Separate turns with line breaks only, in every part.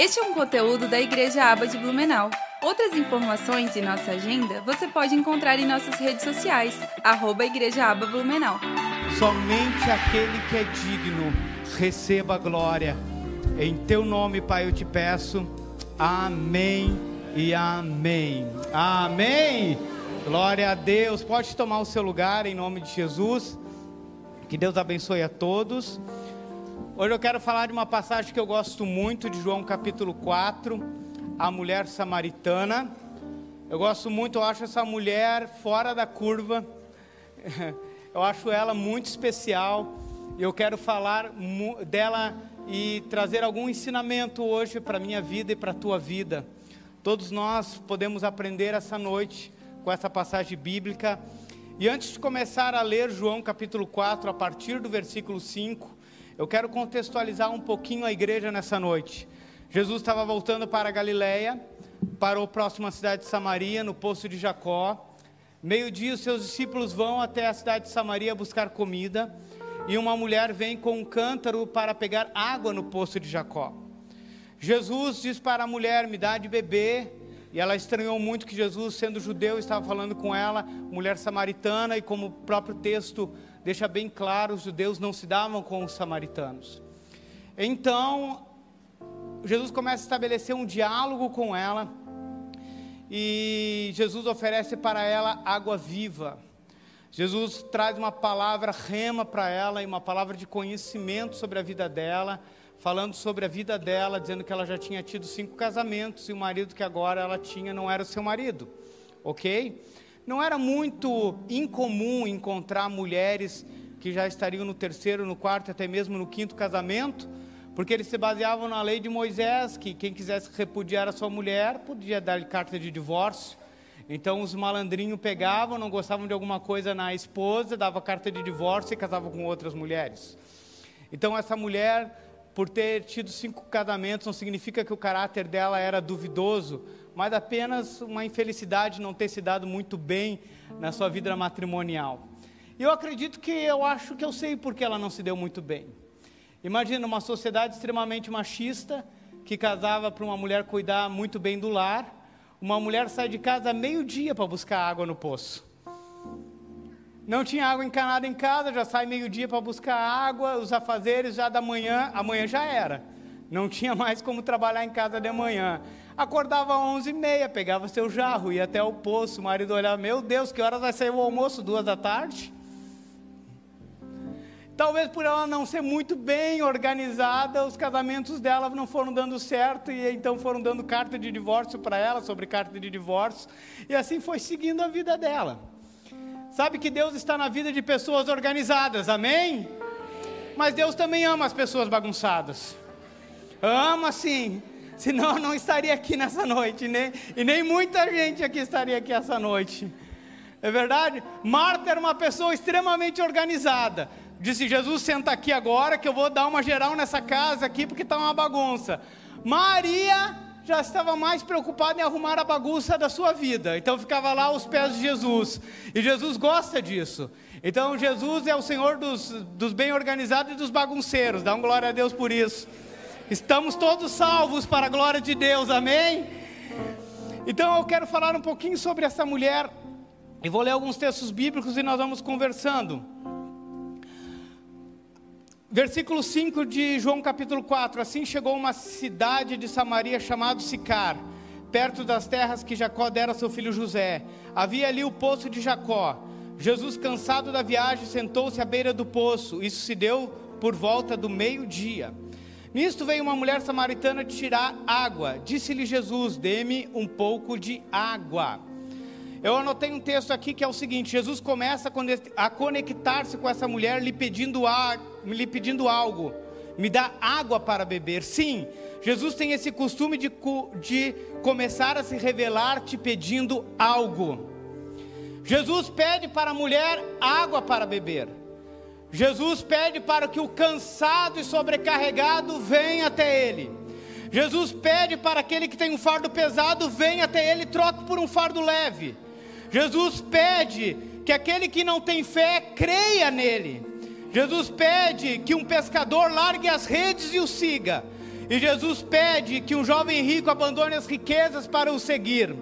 Este é um conteúdo da Igreja Aba de Blumenau. Outras informações e nossa agenda você pode encontrar em nossas redes sociais, arroba Igreja Aba Blumenau.
Somente aquele que é digno receba a glória. Em teu nome, Pai, eu te peço. Amém e amém. Amém. Glória a Deus. Pode tomar o seu lugar em nome de Jesus. Que Deus abençoe a todos. Hoje eu quero falar de uma passagem que eu gosto muito de João capítulo 4, a mulher samaritana. Eu gosto muito, eu acho essa mulher fora da curva. Eu acho ela muito especial. E eu quero falar dela e trazer algum ensinamento hoje para a minha vida e para a tua vida. Todos nós podemos aprender essa noite com essa passagem bíblica. E antes de começar a ler João capítulo 4, a partir do versículo 5, eu quero contextualizar um pouquinho a igreja nessa noite. Jesus estava voltando para Galiléia, parou próximo à cidade de Samaria, no poço de Jacó. Meio-dia, os seus discípulos vão até a cidade de Samaria buscar comida, e uma mulher vem com um cântaro para pegar água no poço de Jacó. Jesus diz para a mulher: Me dá de beber. E ela estranhou muito que Jesus, sendo judeu, estava falando com ela, mulher samaritana, e como o próprio texto deixa bem claro: os judeus não se davam com os samaritanos. Então, Jesus começa a estabelecer um diálogo com ela, e Jesus oferece para ela água viva. Jesus traz uma palavra rema para ela e uma palavra de conhecimento sobre a vida dela, falando sobre a vida dela, dizendo que ela já tinha tido cinco casamentos e o marido que agora ela tinha não era o seu marido, ok? Não era muito incomum encontrar mulheres que já estariam no terceiro, no quarto, até mesmo no quinto casamento, porque eles se baseavam na lei de Moisés, que quem quisesse repudiar a sua mulher podia dar-lhe carta de divórcio. Então os malandrinhos pegavam, não gostavam de alguma coisa na esposa, dava carta de divórcio e casavam com outras mulheres. Então essa mulher, por ter tido cinco casamentos, não significa que o caráter dela era duvidoso, mas apenas uma infelicidade não ter se dado muito bem na sua vida matrimonial. E eu acredito que eu acho que eu sei por que ela não se deu muito bem. Imagina uma sociedade extremamente machista que casava para uma mulher cuidar muito bem do lar. Uma mulher sai de casa meio-dia para buscar água no poço. Não tinha água encanada em casa, já sai meio-dia para buscar água, os afazeres já da manhã, amanhã já era. Não tinha mais como trabalhar em casa de manhã. Acordava às 11 e meia, pegava seu jarro, ia até o poço. O marido olhava, meu Deus, que horas vai sair o almoço? Duas da tarde? Talvez por ela não ser muito bem organizada, os casamentos dela não foram dando certo e então foram dando carta de divórcio para ela, sobre carta de divórcio, e assim foi seguindo a vida dela. Sabe que Deus está na vida de pessoas organizadas, amém? Mas Deus também ama as pessoas bagunçadas. Ama sim. Senão eu não estaria aqui nessa noite, né? e nem muita gente aqui estaria aqui essa noite. É verdade? Marta era uma pessoa extremamente organizada. Disse: Jesus, senta aqui agora que eu vou dar uma geral nessa casa aqui porque está uma bagunça. Maria já estava mais preocupada em arrumar a bagunça da sua vida. Então ficava lá aos pés de Jesus. E Jesus gosta disso. Então Jesus é o Senhor dos, dos bem organizados e dos bagunceiros. Dá um glória a Deus por isso. Estamos todos salvos para a glória de Deus, amém? Então eu quero falar um pouquinho sobre essa mulher e vou ler alguns textos bíblicos e nós vamos conversando. Versículo 5 de João capítulo 4: Assim chegou uma cidade de Samaria chamada Sicar, perto das terras que Jacó dera a seu filho José. Havia ali o poço de Jacó. Jesus, cansado da viagem, sentou-se à beira do poço. Isso se deu por volta do meio-dia. Nisto veio uma mulher samaritana tirar água. Disse-lhe Jesus: Dê-me um pouco de água. Eu anotei um texto aqui que é o seguinte: Jesus começa a conectar-se com essa mulher, lhe pedindo, lhe pedindo algo. Me dá água para beber. Sim, Jesus tem esse costume de, de começar a se revelar te pedindo algo. Jesus pede para a mulher água para beber. Jesus pede para que o cansado e sobrecarregado venha até Ele. Jesus pede para aquele que tem um fardo pesado, venha até Ele e troque por um fardo leve. Jesus pede que aquele que não tem fé creia nele. Jesus pede que um pescador largue as redes e o siga. E Jesus pede que um jovem rico abandone as riquezas para o seguir.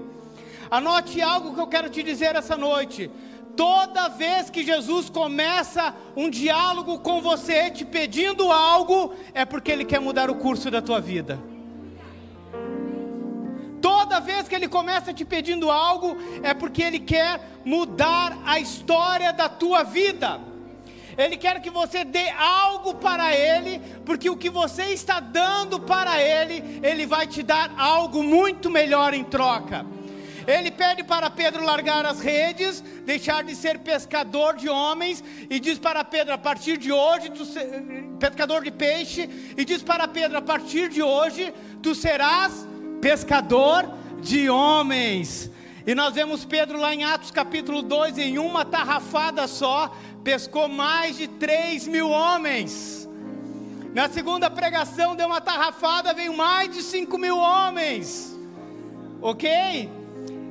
Anote algo que eu quero te dizer essa noite. Toda vez que Jesus começa um diálogo com você te pedindo algo, é porque Ele quer mudar o curso da tua vida. Toda vez que Ele começa te pedindo algo, é porque Ele quer mudar a história da tua vida. Ele quer que você dê algo para Ele, porque o que você está dando para Ele, Ele vai te dar algo muito melhor em troca. Ele pede para Pedro largar as redes, deixar de ser pescador de homens, e diz para Pedro: a partir de hoje, tu se... pescador de peixe, e diz para Pedro: a partir de hoje, tu serás pescador de homens. E nós vemos Pedro lá em Atos capítulo 2, em uma tarrafada só, pescou mais de 3 mil homens. Na segunda pregação, deu uma tarrafada, veio mais de 5 mil homens. Ok?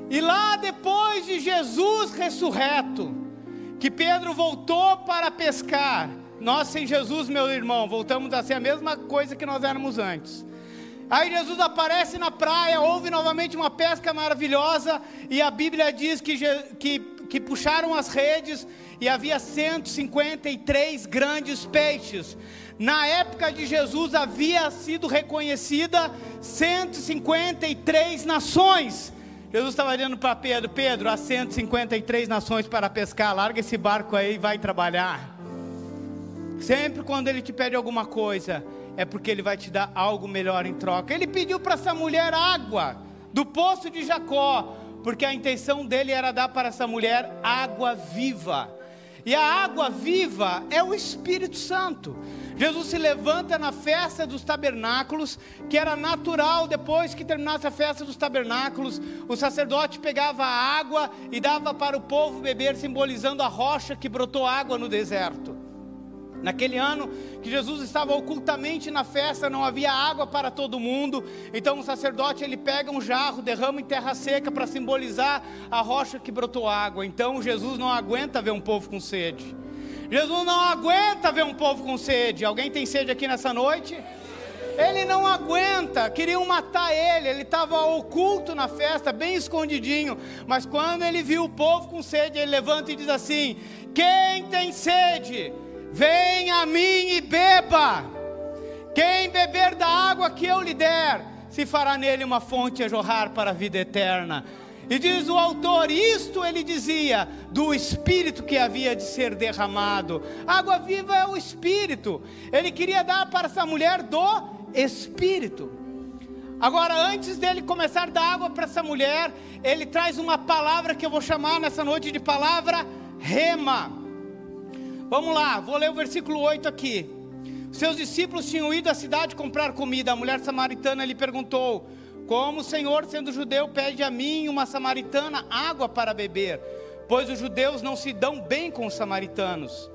E lá depois de Jesus ressurreto, que Pedro voltou para pescar. Nós sem Jesus, meu irmão, voltamos a ser a mesma coisa que nós éramos antes. Aí Jesus aparece na praia, houve novamente uma pesca maravilhosa, e a Bíblia diz que, que, que puxaram as redes e havia 153 grandes peixes. Na época de Jesus havia sido reconhecida 153 nações. Jesus estava dizendo para Pedro: Pedro, há 153 nações para pescar, larga esse barco aí e vai trabalhar. Sempre quando ele te pede alguma coisa, é porque ele vai te dar algo melhor em troca. Ele pediu para essa mulher água do poço de Jacó, porque a intenção dele era dar para essa mulher água viva. E a água viva é o Espírito Santo. Jesus se levanta na festa dos tabernáculos, que era natural depois que terminasse a festa dos tabernáculos, o sacerdote pegava a água e dava para o povo beber, simbolizando a rocha que brotou água no deserto. Naquele ano que Jesus estava ocultamente na festa, não havia água para todo mundo. Então o sacerdote ele pega um jarro, derrama em terra seca para simbolizar a rocha que brotou água. Então Jesus não aguenta ver um povo com sede. Jesus não aguenta ver um povo com sede. Alguém tem sede aqui nessa noite? Ele não aguenta, queriam matar ele, ele estava oculto na festa, bem escondidinho. Mas quando ele viu o povo com sede, ele levanta e diz assim: Quem tem sede? Vem a mim e beba. Quem beber da água que eu lhe der, se fará nele uma fonte a jorrar para a vida eterna. E diz o autor: isto ele dizia do Espírito que havia de ser derramado. Água viva é o Espírito. Ele queria dar para essa mulher do Espírito. Agora, antes dele começar a dar água para essa mulher, ele traz uma palavra que eu vou chamar nessa noite de palavra rema. Vamos lá, vou ler o versículo 8 aqui. Seus discípulos tinham ido à cidade comprar comida. A mulher samaritana lhe perguntou: Como o Senhor, sendo judeu, pede a mim, uma samaritana, água para beber? Pois os judeus não se dão bem com os samaritanos.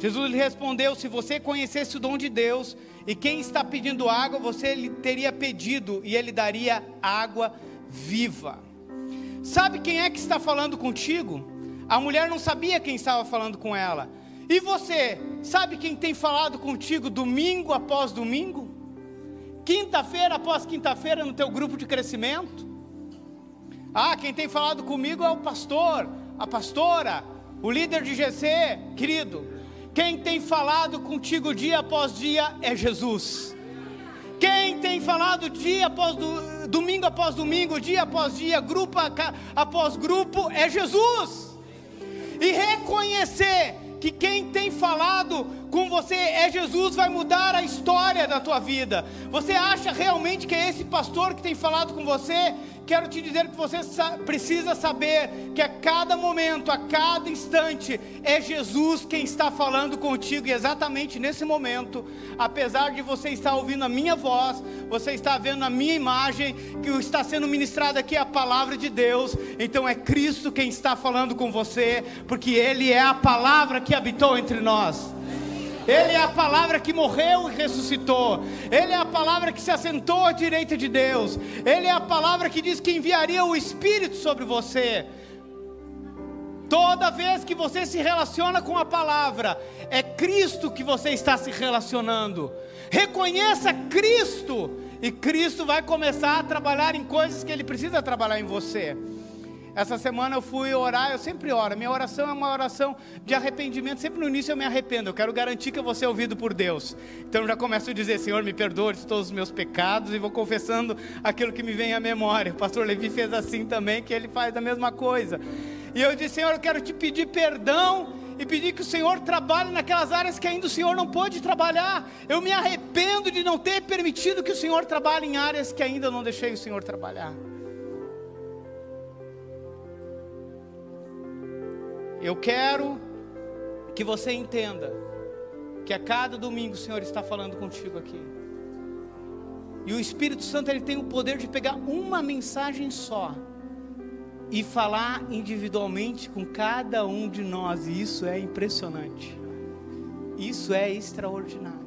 Jesus lhe respondeu: Se você conhecesse o dom de Deus e quem está pedindo água, você lhe teria pedido e ele daria água viva. Sabe quem é que está falando contigo? A mulher não sabia quem estava falando com ela. E você, sabe quem tem falado contigo domingo após domingo? Quinta-feira após quinta-feira no teu grupo de crescimento? Ah, quem tem falado comigo é o pastor, a pastora, o líder de GC, querido. Quem tem falado contigo dia após dia é Jesus. Quem tem falado dia após do, domingo após domingo, dia após dia, grupo após grupo é Jesus. E reconhecer que quem tem falado com você é Jesus, vai mudar a história da tua vida. Você acha realmente que é esse pastor que tem falado com você? Quero te dizer que você precisa saber que a cada momento, a cada instante, é Jesus quem está falando contigo, e exatamente nesse momento, apesar de você estar ouvindo a minha voz, você está vendo a minha imagem, que está sendo ministrada aqui a palavra de Deus, então é Cristo quem está falando com você, porque Ele é a palavra que habitou entre nós. Ele é a palavra que morreu e ressuscitou. Ele é a palavra que se assentou à direita de Deus. Ele é a palavra que diz que enviaria o Espírito sobre você. Toda vez que você se relaciona com a palavra, é Cristo que você está se relacionando. Reconheça Cristo e Cristo vai começar a trabalhar em coisas que Ele precisa trabalhar em você. Essa semana eu fui orar, eu sempre oro. Minha oração é uma oração de arrependimento. Sempre no início eu me arrependo. Eu quero garantir que eu vou ser ouvido por Deus. Então eu já começo a dizer: Senhor, me perdoe de todos os meus pecados e vou confessando aquilo que me vem à memória. O pastor Levi fez assim também, que ele faz a mesma coisa. E eu disse: Senhor, eu quero te pedir perdão e pedir que o Senhor trabalhe naquelas áreas que ainda o Senhor não pôde trabalhar. Eu me arrependo de não ter permitido que o Senhor trabalhe em áreas que ainda não deixei o Senhor trabalhar. Eu quero que você entenda que a cada domingo o Senhor está falando contigo aqui. E o Espírito Santo ele tem o poder de pegar uma mensagem só e falar individualmente com cada um de nós, e isso é impressionante. Isso é extraordinário.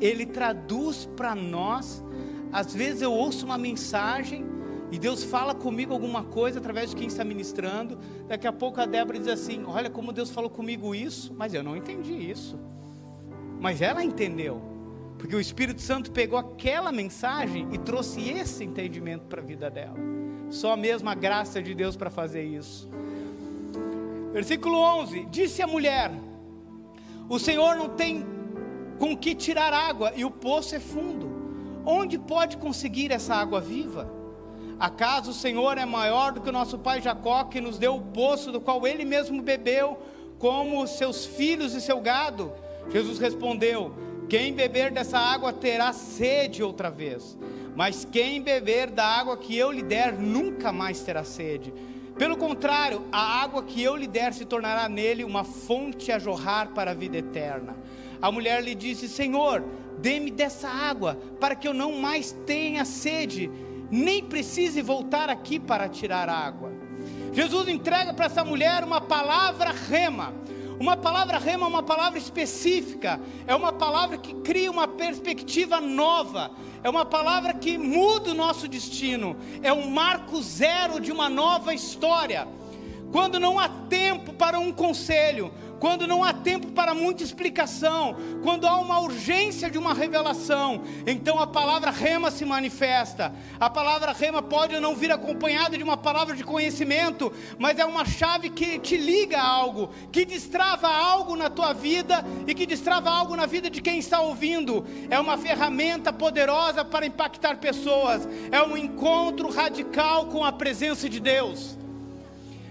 Ele traduz para nós, às vezes eu ouço uma mensagem e Deus fala comigo alguma coisa através de quem está ministrando. Daqui a pouco a Débora diz assim: Olha como Deus falou comigo isso, mas eu não entendi isso. Mas ela entendeu, porque o Espírito Santo pegou aquela mensagem e trouxe esse entendimento para a vida dela. Só mesmo a graça de Deus para fazer isso. Versículo 11: Disse a mulher: O Senhor não tem com que tirar água e o poço é fundo. Onde pode conseguir essa água viva? Acaso o Senhor é maior do que o nosso pai Jacó, que nos deu o poço do qual ele mesmo bebeu, como seus filhos e seu gado? Jesus respondeu: Quem beber dessa água terá sede outra vez, mas quem beber da água que eu lhe der nunca mais terá sede. Pelo contrário, a água que eu lhe der se tornará nele uma fonte a jorrar para a vida eterna. A mulher lhe disse: Senhor, dê-me dessa água, para que eu não mais tenha sede nem precise voltar aqui para tirar água. Jesus entrega para essa mulher uma palavra rema. Uma palavra rema é uma palavra específica, é uma palavra que cria uma perspectiva nova, é uma palavra que muda o nosso destino, é um marco zero de uma nova história. Quando não há tempo para um conselho, quando não há tempo para muita explicação, quando há uma urgência de uma revelação, então a palavra rema se manifesta. A palavra rema pode não vir acompanhada de uma palavra de conhecimento, mas é uma chave que te liga a algo, que destrava algo na tua vida e que destrava algo na vida de quem está ouvindo. É uma ferramenta poderosa para impactar pessoas, é um encontro radical com a presença de Deus.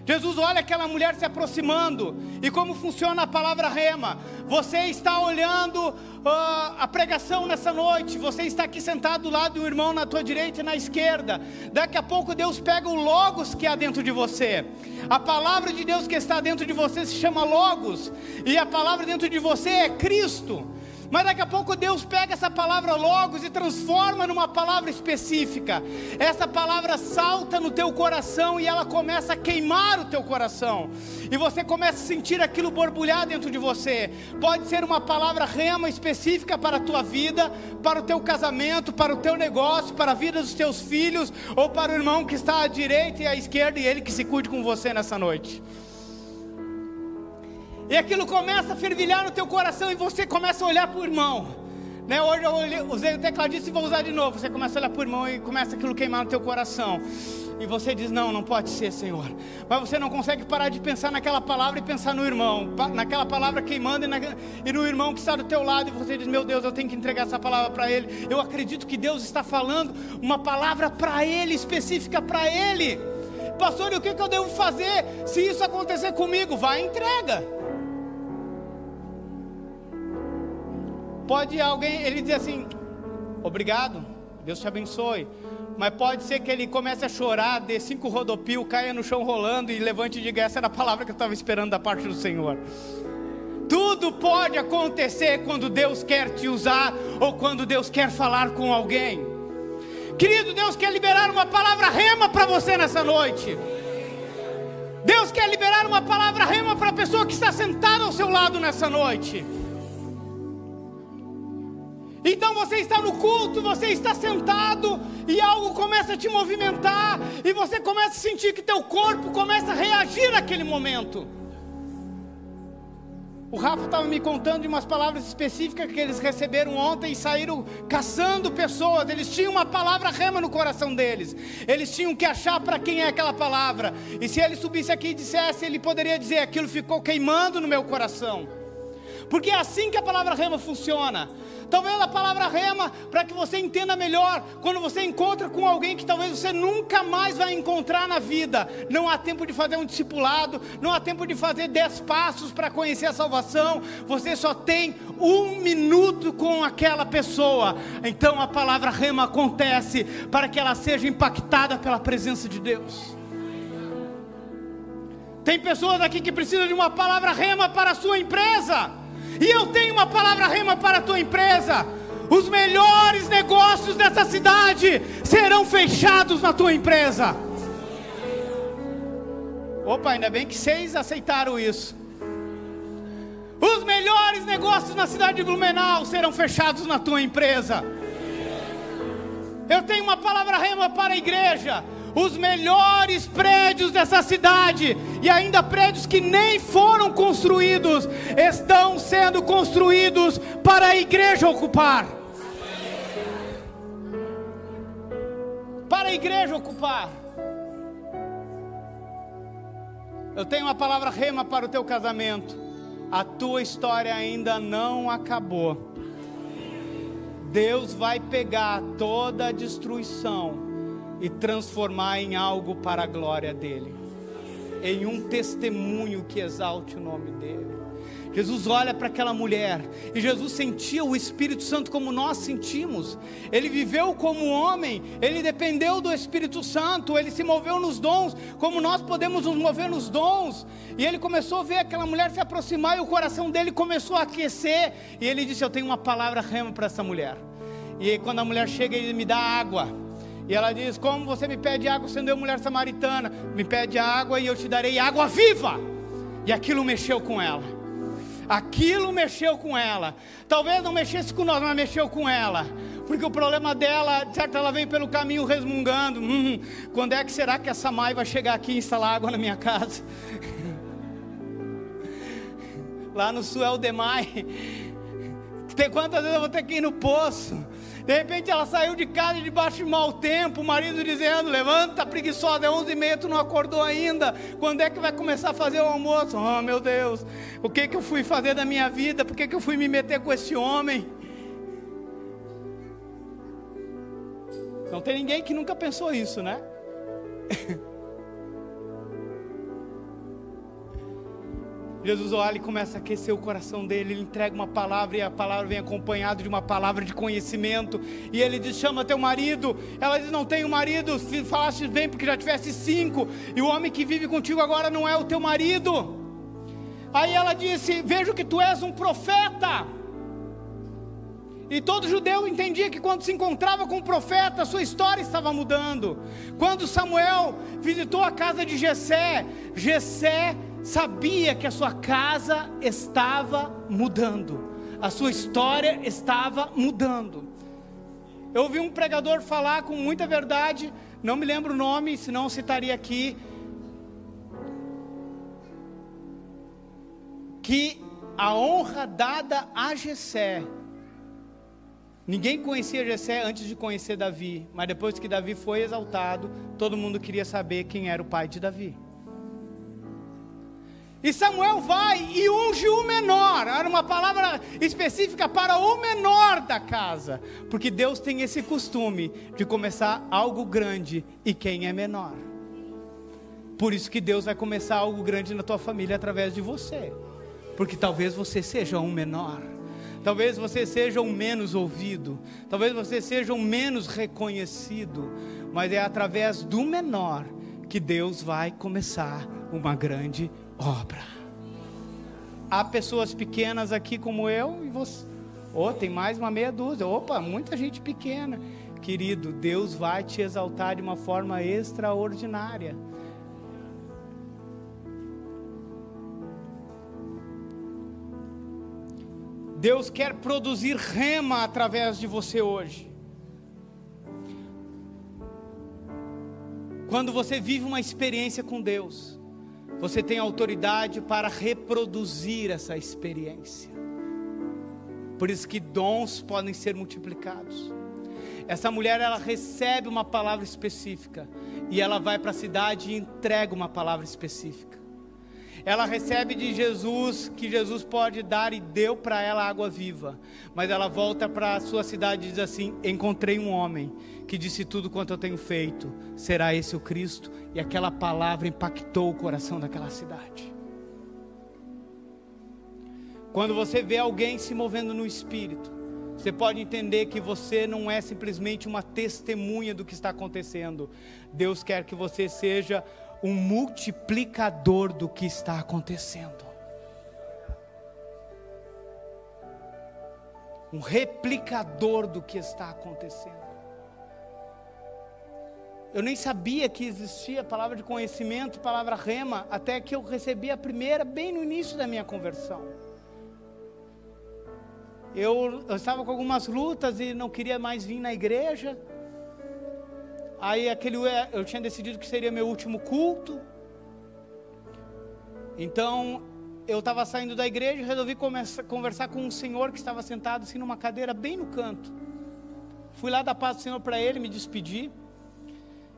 Jesus olha aquela mulher se aproximando, e como funciona a palavra rema. Você está olhando uh, a pregação nessa noite, você está aqui sentado do lado do irmão na tua direita e na esquerda. Daqui a pouco Deus pega o Logos que há dentro de você. A palavra de Deus que está dentro de você se chama Logos, e a palavra dentro de você é Cristo. Mas daqui a pouco Deus pega essa palavra logos e transforma numa palavra específica. Essa palavra salta no teu coração e ela começa a queimar o teu coração. E você começa a sentir aquilo borbulhar dentro de você. Pode ser uma palavra rema específica para a tua vida, para o teu casamento, para o teu negócio, para a vida dos teus filhos, ou para o irmão que está à direita e à esquerda e ele que se cuide com você nessa noite. E aquilo começa a fervilhar no teu coração e você começa a olhar para o irmão. Né? Hoje eu usei o tecladista e vou usar de novo. Você começa a olhar para o irmão e começa aquilo queimar no teu coração. E você diz: Não, não pode ser, Senhor. Mas você não consegue parar de pensar naquela palavra e pensar no irmão, naquela palavra queimando e, na, e no irmão que está do teu lado. E você diz: Meu Deus, eu tenho que entregar essa palavra para ele. Eu acredito que Deus está falando uma palavra para ele, específica para ele. Pastor, e o que, que eu devo fazer se isso acontecer comigo? Vai entrega. Pode alguém, ele dizer assim: Obrigado, Deus te abençoe. Mas pode ser que ele comece a chorar, dê cinco rodopios, caia no chão rolando e levante e diga: Essa era a palavra que eu estava esperando da parte do Senhor. Tudo pode acontecer quando Deus quer te usar ou quando Deus quer falar com alguém. Querido, Deus quer liberar uma palavra rema para você nessa noite. Deus quer liberar uma palavra rema para a pessoa que está sentada ao seu lado nessa noite. Então você está no culto, você está sentado e algo começa a te movimentar e você começa a sentir que teu corpo começa a reagir naquele momento. O Rafa estava me contando de umas palavras específicas que eles receberam ontem e saíram caçando pessoas. Eles tinham uma palavra rema no coração deles. Eles tinham que achar para quem é aquela palavra. E se ele subisse aqui e dissesse, ele poderia dizer: aquilo ficou queimando no meu coração. Porque é assim que a palavra rema funciona. Talvez a palavra rema, para que você entenda melhor, quando você encontra com alguém que talvez você nunca mais vai encontrar na vida, não há tempo de fazer um discipulado, não há tempo de fazer dez passos para conhecer a salvação, você só tem um minuto com aquela pessoa. Então a palavra rema acontece para que ela seja impactada pela presença de Deus. Tem pessoas aqui que precisam de uma palavra rema para a sua empresa. E eu tenho uma palavra rema para a tua empresa. Os melhores negócios dessa cidade serão fechados na tua empresa. Opa, ainda bem que vocês aceitaram isso. Os melhores negócios na cidade de Blumenau serão fechados na tua empresa. Eu tenho uma palavra rema para a igreja os melhores prédios dessa cidade, e ainda prédios que nem foram construídos, estão sendo construídos para a igreja ocupar. Para a igreja ocupar. Eu tenho uma palavra rema para o teu casamento. A tua história ainda não acabou. Deus vai pegar toda a destruição e transformar em algo para a glória dele, em um testemunho que exalte o nome dele. Jesus olha para aquela mulher e Jesus sentia o Espírito Santo como nós sentimos. Ele viveu como homem, ele dependeu do Espírito Santo, ele se moveu nos dons, como nós podemos nos mover nos dons. E ele começou a ver aquela mulher se aproximar e o coração dele começou a aquecer. E ele disse: Eu tenho uma palavra rema para essa mulher. E quando a mulher chega, ele me dá água. E ela diz: Como você me pede água sendo eu mulher samaritana? Me pede água e eu te darei água viva. E aquilo mexeu com ela. Aquilo mexeu com ela. Talvez não mexesse com nós, mas mexeu com ela. Porque o problema dela, certo, ela vem pelo caminho resmungando. Hum, quando é que será que essa mãe vai chegar aqui e instalar água na minha casa? Lá no sul é o demai. Tem quantas vezes eu vou ter que ir no poço? De repente ela saiu de casa debaixo de mau tempo, o marido dizendo: Levanta, preguiçosa, é onze e meia, tu não acordou ainda. Quando é que vai começar a fazer o almoço? Oh meu Deus, o que que eu fui fazer da minha vida? Por que, que eu fui me meter com esse homem? Não tem ninguém que nunca pensou isso, né? Jesus olha e começa a aquecer o coração dele, ele entrega uma palavra e a palavra vem acompanhada de uma palavra de conhecimento. E ele diz: Chama teu marido. Ela diz: Não tenho marido, falaste bem porque já tivesse cinco, e o homem que vive contigo agora não é o teu marido. Aí ela disse: Vejo que tu és um profeta. E todo judeu entendia que quando se encontrava com o profeta, sua história estava mudando. Quando Samuel visitou a casa de Jessé, Jessé sabia que a sua casa estava mudando, a sua história estava mudando. Eu ouvi um pregador falar com muita verdade, não me lembro o nome, senão citaria aqui, que a honra dada a Jessé, ninguém conhecia Jessé antes de conhecer Davi, mas depois que Davi foi exaltado, todo mundo queria saber quem era o pai de Davi. E Samuel vai e unge o menor. Era uma palavra específica para o menor da casa. Porque Deus tem esse costume de começar algo grande e quem é menor. Por isso que Deus vai começar algo grande na tua família através de você. Porque talvez você seja um menor. Talvez você seja um menos ouvido. Talvez você seja um menos reconhecido. Mas é através do menor que Deus vai começar uma grande obra. Há pessoas pequenas aqui como eu e você. Oh, tem mais uma meia dúzia. Opa, muita gente pequena. Querido, Deus vai te exaltar de uma forma extraordinária. Deus quer produzir rema através de você hoje. Quando você vive uma experiência com Deus, você tem autoridade para reproduzir essa experiência. Por isso que dons podem ser multiplicados. Essa mulher ela recebe uma palavra específica e ela vai para a cidade e entrega uma palavra específica. Ela recebe de Jesus que Jesus pode dar e deu para ela água viva. Mas ela volta para a sua cidade e diz assim: Encontrei um homem que disse tudo quanto eu tenho feito. Será esse o Cristo? E aquela palavra impactou o coração daquela cidade. Quando você vê alguém se movendo no espírito, você pode entender que você não é simplesmente uma testemunha do que está acontecendo. Deus quer que você seja um multiplicador do que está acontecendo. Um replicador do que está acontecendo. Eu nem sabia que existia a palavra de conhecimento, palavra rema, até que eu recebi a primeira bem no início da minha conversão. Eu, eu estava com algumas lutas e não queria mais vir na igreja. Aí aquele eu tinha decidido que seria meu último culto. Então eu estava saindo da igreja e resolvi começar, conversar com um senhor que estava sentado assim numa cadeira bem no canto. Fui lá dar paz do Senhor para ele, me despedi.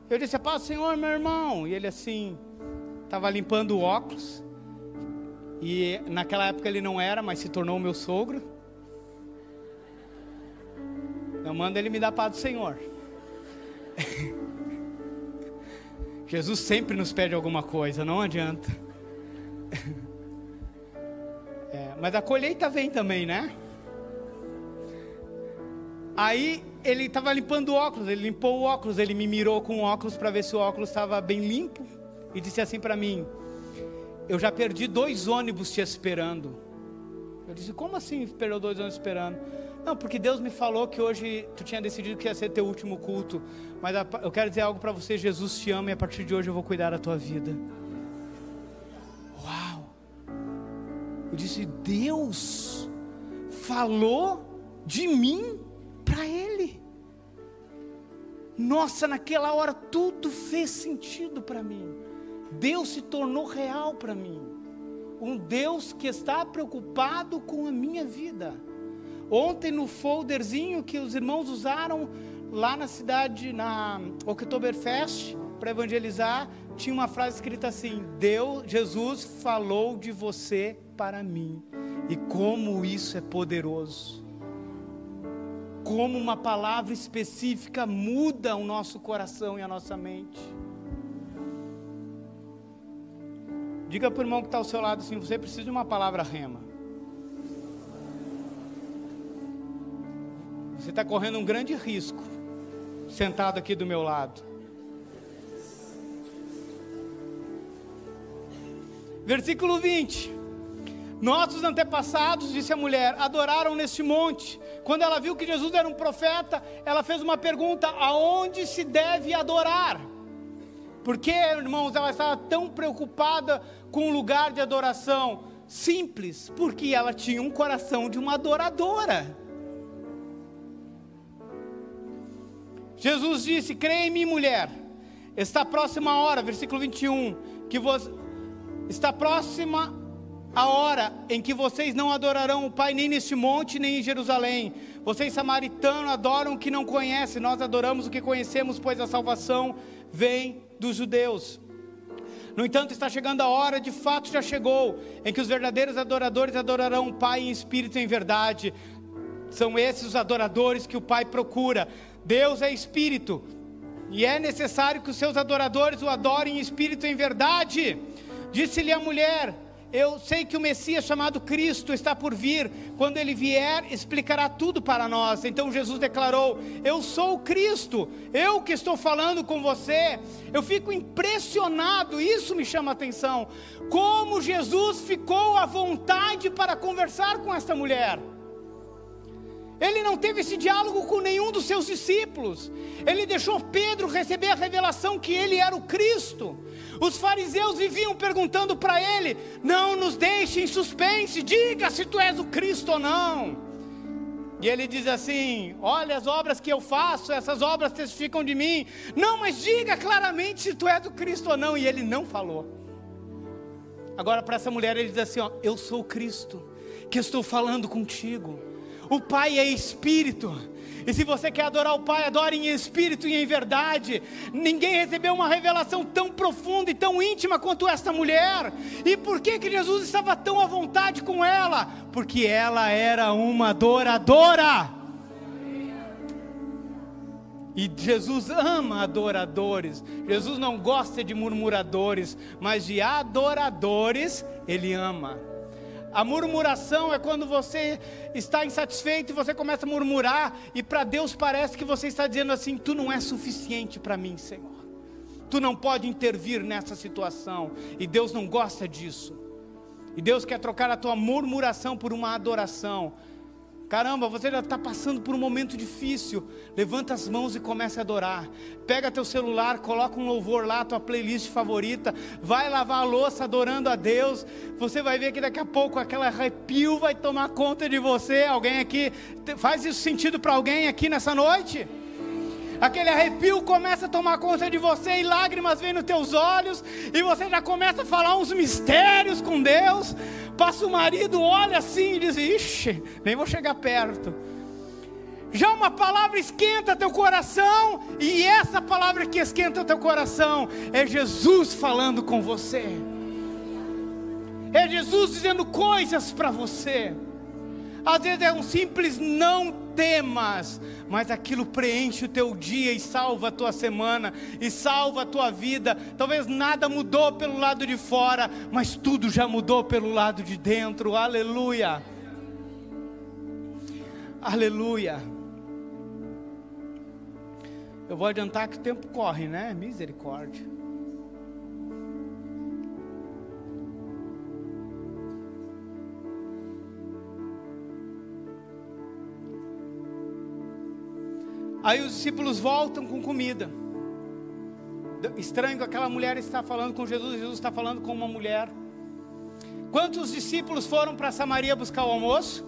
Eu disse: A paz do Senhor, meu irmão. E ele assim, estava limpando o óculos. E naquela época ele não era, mas se tornou meu sogro. Eu mando ele me dar paz do Senhor. Jesus sempre nos pede alguma coisa, não adianta. É, mas a colheita vem também, né? Aí ele estava limpando o óculos, ele limpou o óculos, ele me mirou com o óculos para ver se o óculos estava bem limpo e disse assim para mim: Eu já perdi dois ônibus te esperando. Eu disse: Como assim perdeu dois ônibus esperando? Não, porque Deus me falou que hoje tu tinha decidido que ia ser teu último culto. Mas eu quero dizer algo para você: Jesus te ama e a partir de hoje eu vou cuidar da tua vida. Uau! Eu disse: Deus falou de mim para Ele. Nossa, naquela hora tudo fez sentido para mim. Deus se tornou real para mim. Um Deus que está preocupado com a minha vida. Ontem no folderzinho que os irmãos usaram lá na cidade, na Oktoberfest, para evangelizar, tinha uma frase escrita assim: Deus, Jesus falou de você para mim. E como isso é poderoso. Como uma palavra específica muda o nosso coração e a nossa mente. Diga para o irmão que está ao seu lado assim: você precisa de uma palavra rema. Você está correndo um grande risco, sentado aqui do meu lado. Versículo 20. Nossos antepassados, disse a mulher, adoraram neste monte. Quando ela viu que Jesus era um profeta, ela fez uma pergunta: aonde se deve adorar? Porque, irmãos, ela estava tão preocupada com o lugar de adoração? Simples, porque ela tinha um coração de uma adoradora. Jesus disse: Creia em mim, mulher. Está próxima a hora, versículo 21, que você está próxima a hora em que vocês não adorarão o Pai nem neste monte, nem em Jerusalém. Vocês samaritanos adoram o que não conhecem, nós adoramos o que conhecemos, pois a salvação vem dos judeus. No entanto, está chegando a hora, de fato já chegou, em que os verdadeiros adoradores adorarão o Pai em espírito e em verdade. São esses os adoradores que o Pai procura. Deus é espírito, e é necessário que os seus adoradores o adorem em espírito e em verdade. Disse-lhe a mulher: Eu sei que o Messias chamado Cristo está por vir. Quando ele vier, explicará tudo para nós. Então Jesus declarou: Eu sou o Cristo, eu que estou falando com você. Eu fico impressionado, isso me chama a atenção. Como Jesus ficou à vontade para conversar com esta mulher. Ele não teve esse diálogo com nenhum dos seus discípulos. Ele deixou Pedro receber a revelação que ele era o Cristo. Os fariseus viviam perguntando para ele: Não nos deixe em suspense, diga se tu és o Cristo ou não. E ele diz assim: Olha as obras que eu faço, essas obras testificam de mim. Não, mas diga claramente se tu és do Cristo ou não. E ele não falou. Agora, para essa mulher, ele diz assim: ó, Eu sou Cristo, que estou falando contigo. O Pai é Espírito. E se você quer adorar o Pai, adore em espírito e em verdade. Ninguém recebeu uma revelação tão profunda e tão íntima quanto esta mulher. E por que que Jesus estava tão à vontade com ela? Porque ela era uma adoradora. E Jesus ama adoradores. Jesus não gosta de murmuradores, mas de adoradores ele ama. A murmuração é quando você está insatisfeito e você começa a murmurar, e para Deus parece que você está dizendo assim: Tu não é suficiente para mim, Senhor. Tu não pode intervir nessa situação, e Deus não gosta disso. E Deus quer trocar a tua murmuração por uma adoração. Caramba, você já está passando por um momento difícil. Levanta as mãos e comece a adorar. Pega teu celular, coloca um louvor lá, tua playlist favorita. Vai lavar a louça adorando a Deus. Você vai ver que daqui a pouco aquele arrepio vai tomar conta de você. Alguém aqui faz isso sentido para alguém aqui nessa noite? Aquele arrepio começa a tomar conta de você e lágrimas vêm nos teus olhos e você já começa a falar uns mistérios com Deus. Passa o marido, olha assim e diz: Ixi, nem vou chegar perto. Já uma palavra esquenta teu coração, e essa palavra que esquenta teu coração é Jesus falando com você. É Jesus dizendo coisas para você. Às vezes é um simples não temas, mas aquilo preenche o teu dia e salva a tua semana e salva a tua vida. Talvez nada mudou pelo lado de fora, mas tudo já mudou pelo lado de dentro. Aleluia. Aleluia. Eu vou adiantar que o tempo corre, né? Misericórdia. Aí os discípulos voltam com comida. Estranho que aquela mulher está falando com Jesus, Jesus está falando com uma mulher. Quantos discípulos foram para Samaria buscar o almoço?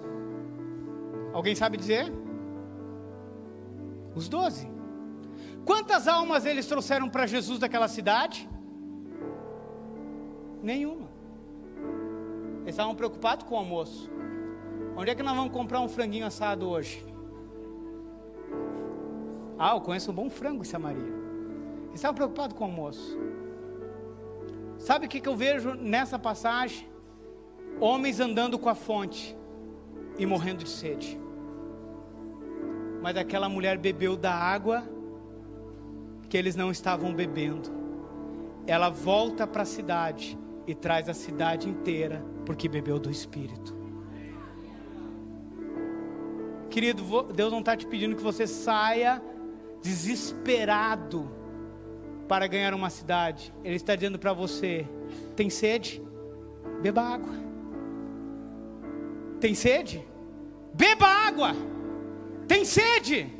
Alguém sabe dizer? Os doze. Quantas almas eles trouxeram para Jesus daquela cidade? Nenhuma. Eles estavam preocupados com o almoço. Onde é que nós vamos comprar um franguinho assado hoje? Ah, eu conheço um bom frango em Samaria. Eles estavam preocupados com o almoço. Sabe o que, que eu vejo nessa passagem? Homens andando com a fonte e morrendo de sede. Mas aquela mulher bebeu da água que eles não estavam bebendo. Ela volta para a cidade e traz a cidade inteira porque bebeu do Espírito. Querido, Deus não está te pedindo que você saia desesperado para ganhar uma cidade, Ele está dizendo para você: tem sede? Beba água. Tem sede? Beba água. Tem sede?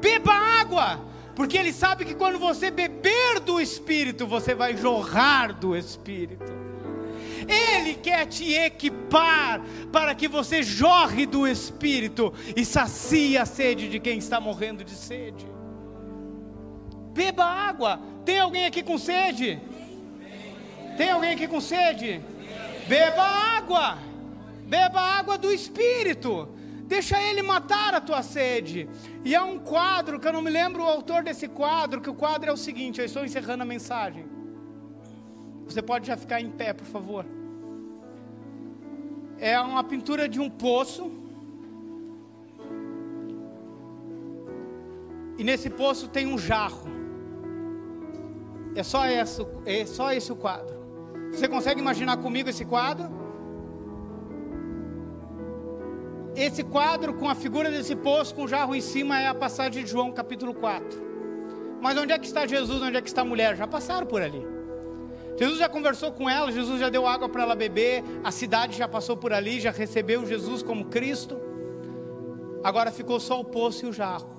Beba água. Porque Ele sabe que quando você beber do Espírito, você vai jorrar do Espírito. Ele quer te equipar para que você jorre do Espírito e sacie a sede de quem está morrendo de sede. Beba água. Tem alguém aqui com sede? Tem alguém aqui com sede? Beba água. Beba água do Espírito. Deixa ele matar a tua sede. E há um quadro que eu não me lembro o autor desse quadro, que o quadro é o seguinte, eu estou encerrando a mensagem. Você pode já ficar em pé, por favor. É uma pintura de um poço. E nesse poço tem um jarro. É só, esse, é só esse o quadro. Você consegue imaginar comigo esse quadro? Esse quadro com a figura desse poço com o jarro em cima é a passagem de João capítulo 4. Mas onde é que está Jesus? Onde é que está a mulher? Já passaram por ali. Jesus já conversou com ela, Jesus já deu água para ela beber, a cidade já passou por ali, já recebeu Jesus como Cristo. Agora ficou só o poço e o jarro.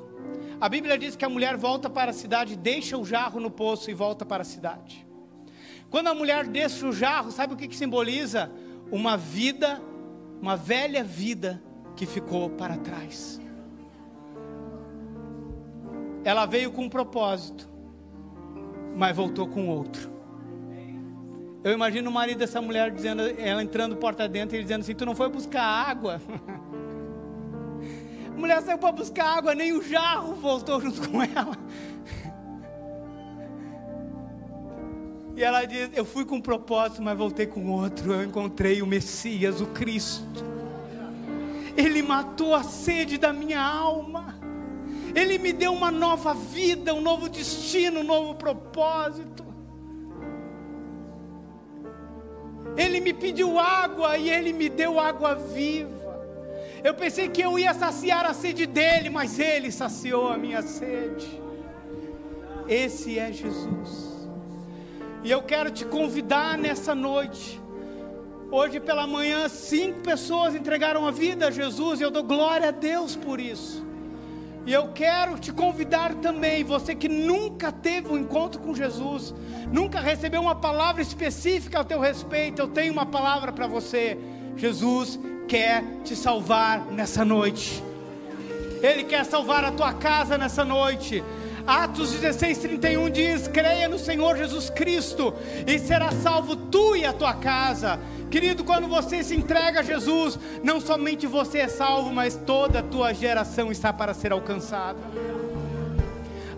A Bíblia diz que a mulher volta para a cidade, deixa o jarro no poço e volta para a cidade. Quando a mulher deixa o jarro, sabe o que, que simboliza? Uma vida, uma velha vida que ficou para trás. Ela veio com um propósito, mas voltou com outro. Eu imagino o marido dessa mulher dizendo, ela entrando porta dentro e dizendo assim: Tu não foi buscar água? A mulher saiu para buscar água, nem o jarro voltou junto com ela. E ela diz: Eu fui com um propósito, mas voltei com outro. Eu encontrei o Messias, o Cristo. Ele matou a sede da minha alma. Ele me deu uma nova vida, um novo destino, um novo propósito. Ele me pediu água e ele me deu água viva. Eu pensei que eu ia saciar a sede dele, mas ele saciou a minha sede. Esse é Jesus. E eu quero te convidar nessa noite. Hoje pela manhã, cinco pessoas entregaram a vida a Jesus, e eu dou glória a Deus por isso. E eu quero te convidar também, você que nunca teve um encontro com Jesus, nunca recebeu uma palavra específica ao teu respeito, eu tenho uma palavra para você. Jesus quer te salvar nessa noite. Ele quer salvar a tua casa nessa noite. Atos 16, 31 diz: creia no Senhor Jesus Cristo e será salvo tu e a tua casa. Querido, quando você se entrega a Jesus, não somente você é salvo, mas toda a tua geração está para ser alcançada.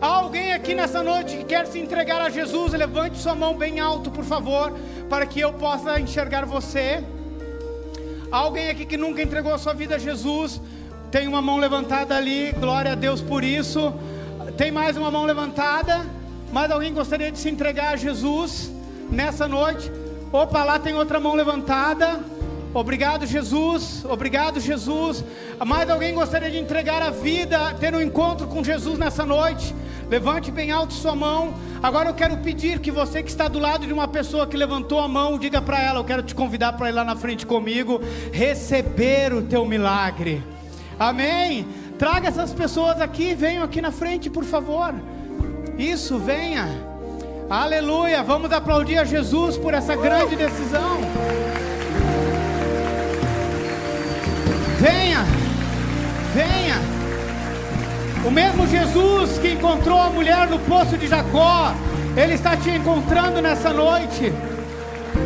Há alguém aqui nessa noite que quer se entregar a Jesus? Levante sua mão bem alto, por favor, para que eu possa enxergar você. Alguém aqui que nunca entregou a sua vida a Jesus? Tem uma mão levantada ali, glória a Deus por isso. Tem mais uma mão levantada? Mais alguém gostaria de se entregar a Jesus nessa noite? Opa, lá tem outra mão levantada. Obrigado, Jesus. Obrigado, Jesus. Mais alguém gostaria de entregar a vida, ter um encontro com Jesus nessa noite? Levante bem alto sua mão. Agora eu quero pedir que você que está do lado de uma pessoa que levantou a mão, diga para ela: Eu quero te convidar para ir lá na frente comigo, receber o teu milagre. Amém? Traga essas pessoas aqui, venham aqui na frente, por favor. Isso, venha. Aleluia! Vamos aplaudir a Jesus por essa grande decisão. Venha, venha. O mesmo Jesus que encontrou a mulher no poço de Jacó, Ele está te encontrando nessa noite.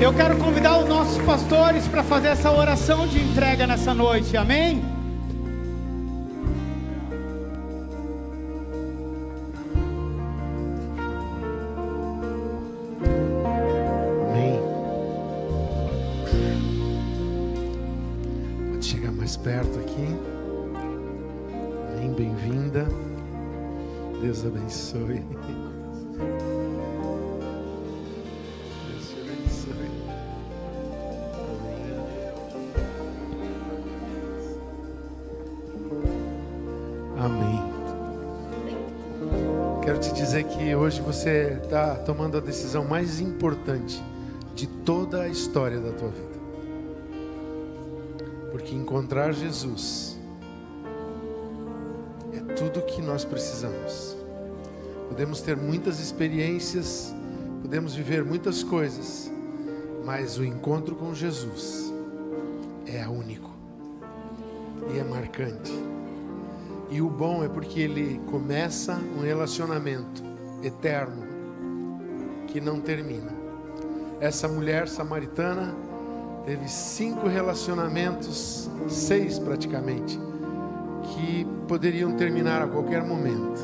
Eu quero convidar os nossos pastores para fazer essa oração de entrega nessa noite, amém?
Perto aqui. Bem, bem-vinda. Deus abençoe. Deus te abençoe. Amém. Amém. Quero te dizer que hoje você está tomando a decisão mais importante de toda a história da tua vida que encontrar Jesus é tudo o que nós precisamos. Podemos ter muitas experiências, podemos viver muitas coisas, mas o encontro com Jesus é único e é marcante. E o bom é porque ele começa um relacionamento eterno que não termina. Essa mulher samaritana teve cinco relacionamentos, seis praticamente, que poderiam terminar a qualquer momento.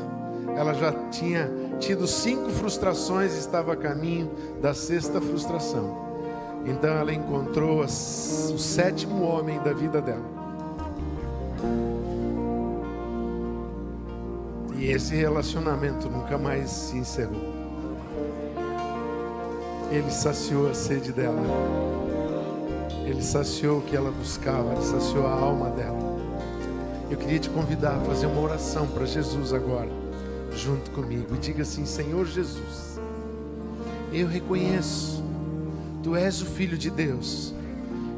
Ela já tinha tido cinco frustrações e estava a caminho da sexta frustração. Então ela encontrou o sétimo homem da vida dela. E esse relacionamento nunca mais se encerrou. Ele saciou a sede dela. Ele saciou o que ela buscava, ele saciou a alma dela. Eu queria te convidar a fazer uma oração para Jesus agora, junto comigo. E diga assim: Senhor Jesus, eu reconheço, Tu és o Filho de Deus,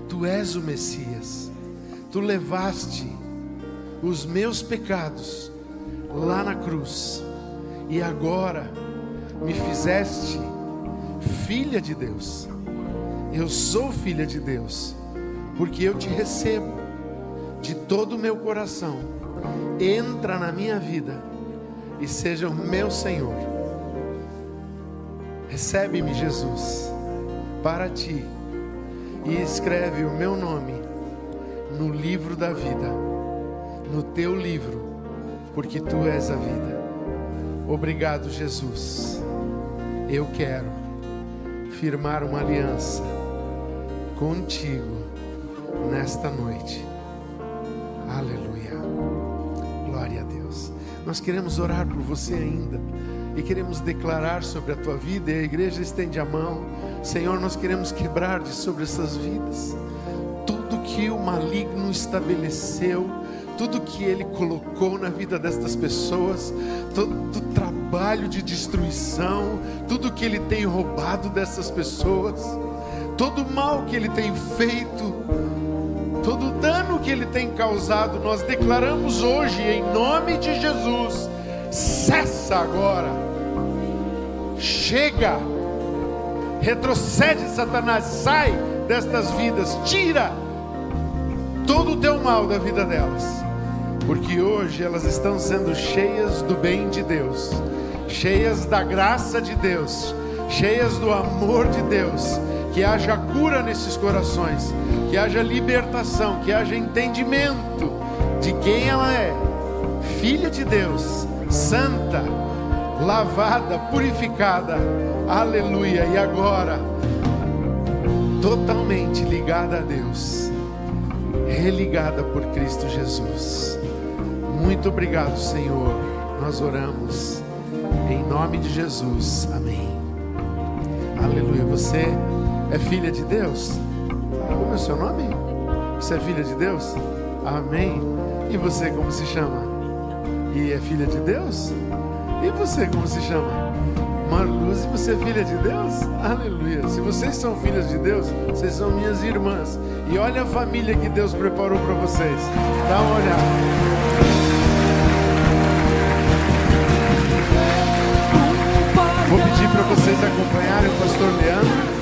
Tu és o Messias, Tu levaste os meus pecados lá na cruz, e agora me fizeste filha de Deus. Eu sou filha de Deus, porque eu te recebo de todo o meu coração. Entra na minha vida e seja o meu Senhor. Recebe-me, Jesus, para ti e escreve o meu nome no livro da vida, no teu livro, porque tu és a vida. Obrigado, Jesus. Eu quero firmar uma aliança contigo nesta noite. Aleluia. Glória a Deus. Nós queremos orar por você ainda e queremos declarar sobre a tua vida, e a igreja estende a mão. Senhor, nós queremos quebrar de sobre essas vidas tudo que o maligno estabeleceu, tudo que ele colocou na vida destas pessoas, todo trabalho de destruição, tudo que ele tem roubado dessas pessoas, todo mal que ele tem feito, todo dano que ele tem causado, nós declaramos hoje em nome de Jesus. Cessa agora, chega, retrocede, Satanás, sai destas vidas, tira todo o teu mal da vida delas, porque hoje elas estão sendo cheias do bem de Deus, cheias da graça de Deus, cheias do amor de Deus. Que haja cura nesses corações, que haja libertação, que haja entendimento de quem ela é, filha de Deus, santa, lavada, purificada. Aleluia. E agora, totalmente ligada a Deus, religada por Cristo Jesus. Muito obrigado, Senhor. Nós oramos em nome de Jesus. Amém. Aleluia. Você é filha de Deus? Como é o seu nome? Você é filha de Deus? Amém. E você como se chama? e é filha de Deus? E você, como se chama? Marluz, você é filha de Deus? Aleluia. Se vocês são filhas de Deus, vocês são minhas irmãs. E olha a família que Deus preparou para vocês. Dá uma olhada. Vou pedir para vocês acompanharem o pastor Leandro.